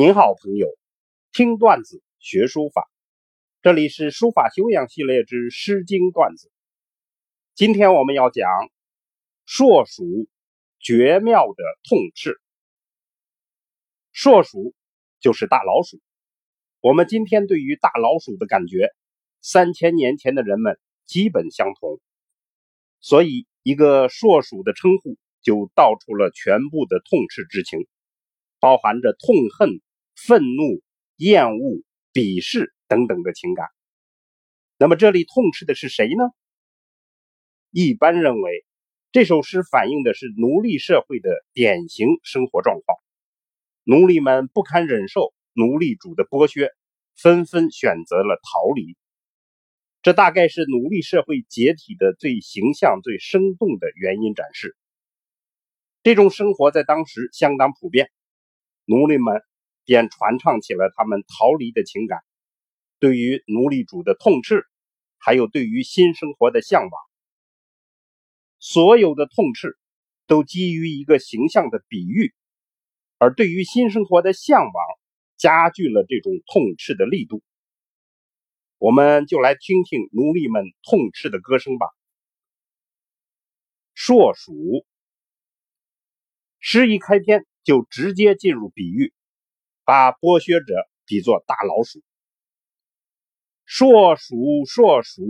您好，朋友，听段子学书法，这里是书法修养系列之《诗经》段子。今天我们要讲硕鼠绝妙的痛斥。硕鼠就是大老鼠。我们今天对于大老鼠的感觉，三千年前的人们基本相同，所以一个硕鼠的称呼就道出了全部的痛斥之情，包含着痛恨、愤怒、厌恶、鄙视等等的情感。那么这里痛斥的是谁呢？一般认为，这首诗反映的是奴隶社会的典型生活状况，奴隶们不堪忍受。奴隶主的剥削，纷纷选择了逃离。这大概是奴隶社会解体的最形象、最生动的原因展示。这种生活在当时相当普遍，奴隶们便传唱起了他们逃离的情感，对于奴隶主的痛斥，还有对于新生活的向往。所有的痛斥都基于一个形象的比喻，而对于新生活的向往。加剧了这种痛斥的力度，我们就来听听奴隶们痛斥的歌声吧。硕鼠，诗一开篇就直接进入比喻，把剥削者比作大老鼠。硕鼠，硕鼠，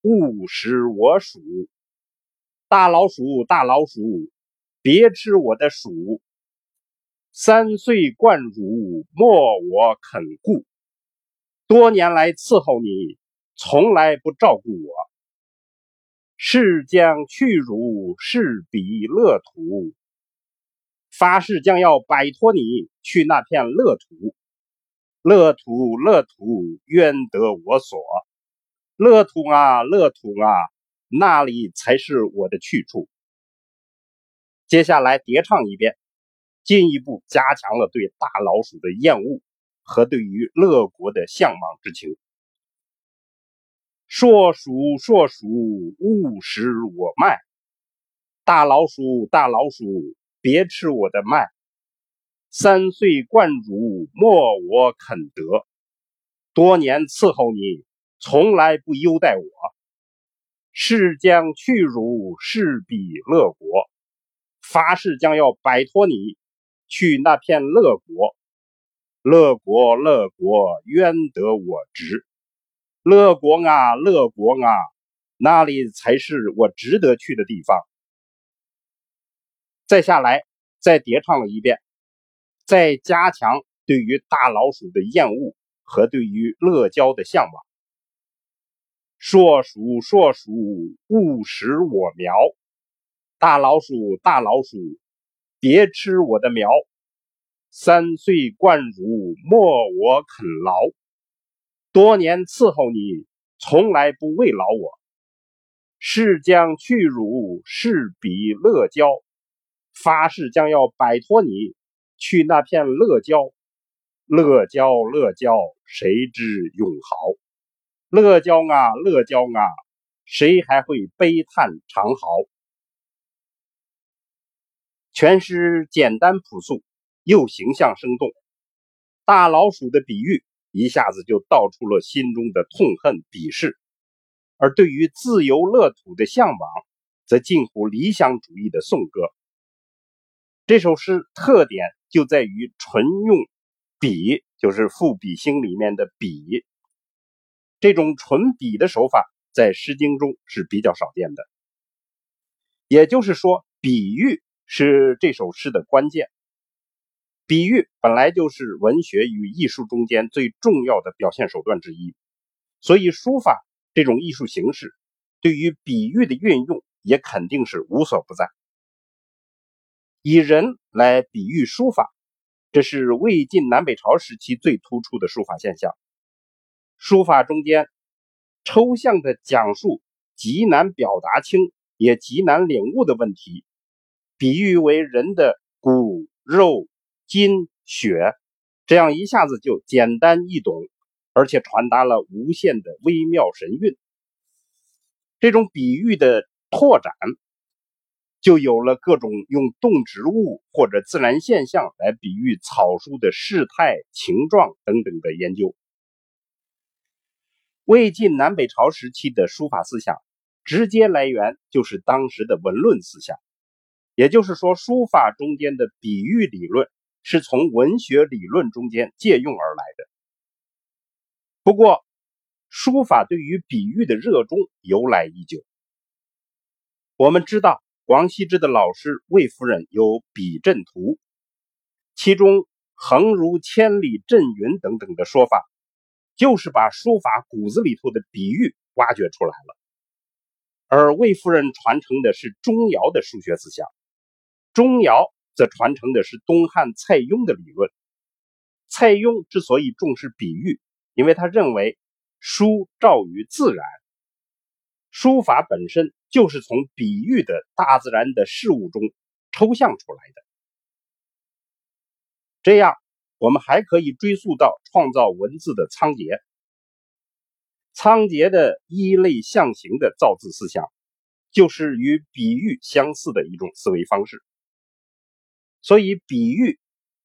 勿食我黍。大老鼠，大老鼠，别吃我的黍。三岁贯汝，莫我肯顾。多年来伺候你，从来不照顾我。是将去汝，是彼乐土。发誓将要摆脱你，去那片乐土。乐土，乐土，愿得我所。乐土啊，乐土啊，那里才是我的去处。接下来叠唱一遍。进一步加强了对大老鼠的厌恶和对于乐国的向往之情。硕鼠，硕鼠，勿食我麦。大老鼠，大老鼠，别吃我的麦。三岁贯汝，莫我肯得。多年伺候你，从来不优待我。誓将去汝，是彼乐国。发誓将要摆脱你。去那片乐国，乐国乐国，冤得我值。乐国啊，乐国啊，那里才是我值得去的地方。再下来，再叠唱了一遍，再加强对于大老鼠的厌恶和对于乐交的向往。硕鼠，硕鼠，勿食我苗。大老鼠，大老鼠。别吃我的苗，三岁贯汝，莫我肯劳。多年伺候你，从来不慰劳我。是将去汝，是彼乐郊。发誓将要摆脱你，去那片乐郊。乐郊，乐郊，谁知永豪？乐郊啊，乐郊啊，谁还会悲叹长嚎？全诗简单朴素，又形象生动。大老鼠的比喻一下子就道出了心中的痛恨、鄙视；而对于自由乐土的向往，则近乎理想主义的颂歌。这首诗特点就在于纯用笔，就是赋比兴里面的笔。这种纯笔的手法在《诗经》中是比较少见的。也就是说，比喻。是这首诗的关键。比喻本来就是文学与艺术中间最重要的表现手段之一，所以书法这种艺术形式对于比喻的运用也肯定是无所不在。以人来比喻书法，这是魏晋南北朝时期最突出的书法现象。书法中间抽象的讲述极难表达清，也极难领悟的问题。比喻为人的骨肉筋血，这样一下子就简单易懂，而且传达了无限的微妙神韵。这种比喻的拓展，就有了各种用动植物或者自然现象来比喻草书的事态、形状等等的研究。魏晋南北朝时期的书法思想，直接来源就是当时的文论思想，也就是说，书法中间的比喻理论是从文学理论中间借用而来的。不过，书法对于比喻的热衷由来已久。我们知道。王羲之的老师魏夫人有《笔阵图》，其中“横如千里阵云”等等的说法，就是把书法骨子里头的比喻挖掘出来了。而魏夫人传承的是钟繇的数学思想，钟繇则传承的是东汉蔡邕的理论。蔡邕之所以重视比喻，因为他认为书照于自然，书法本身。就是从比喻的大自然的事物中抽象出来的。这样，我们还可以追溯到创造文字的仓颉。仓颉的一类象形的造字思想，就是与比喻相似的一种思维方式。所以，比喻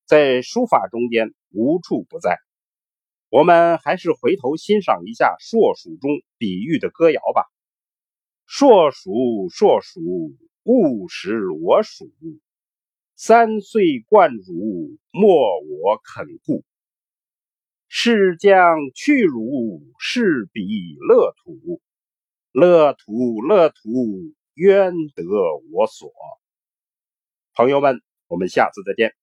在书法中间无处不在。我们还是回头欣赏一下《硕鼠》中比喻的歌谣吧。硕鼠，硕鼠，勿食我黍。三岁贯汝，莫我肯顾。是将去汝，是彼乐土。乐土，乐土，愿得我所。朋友们，我们下次再见。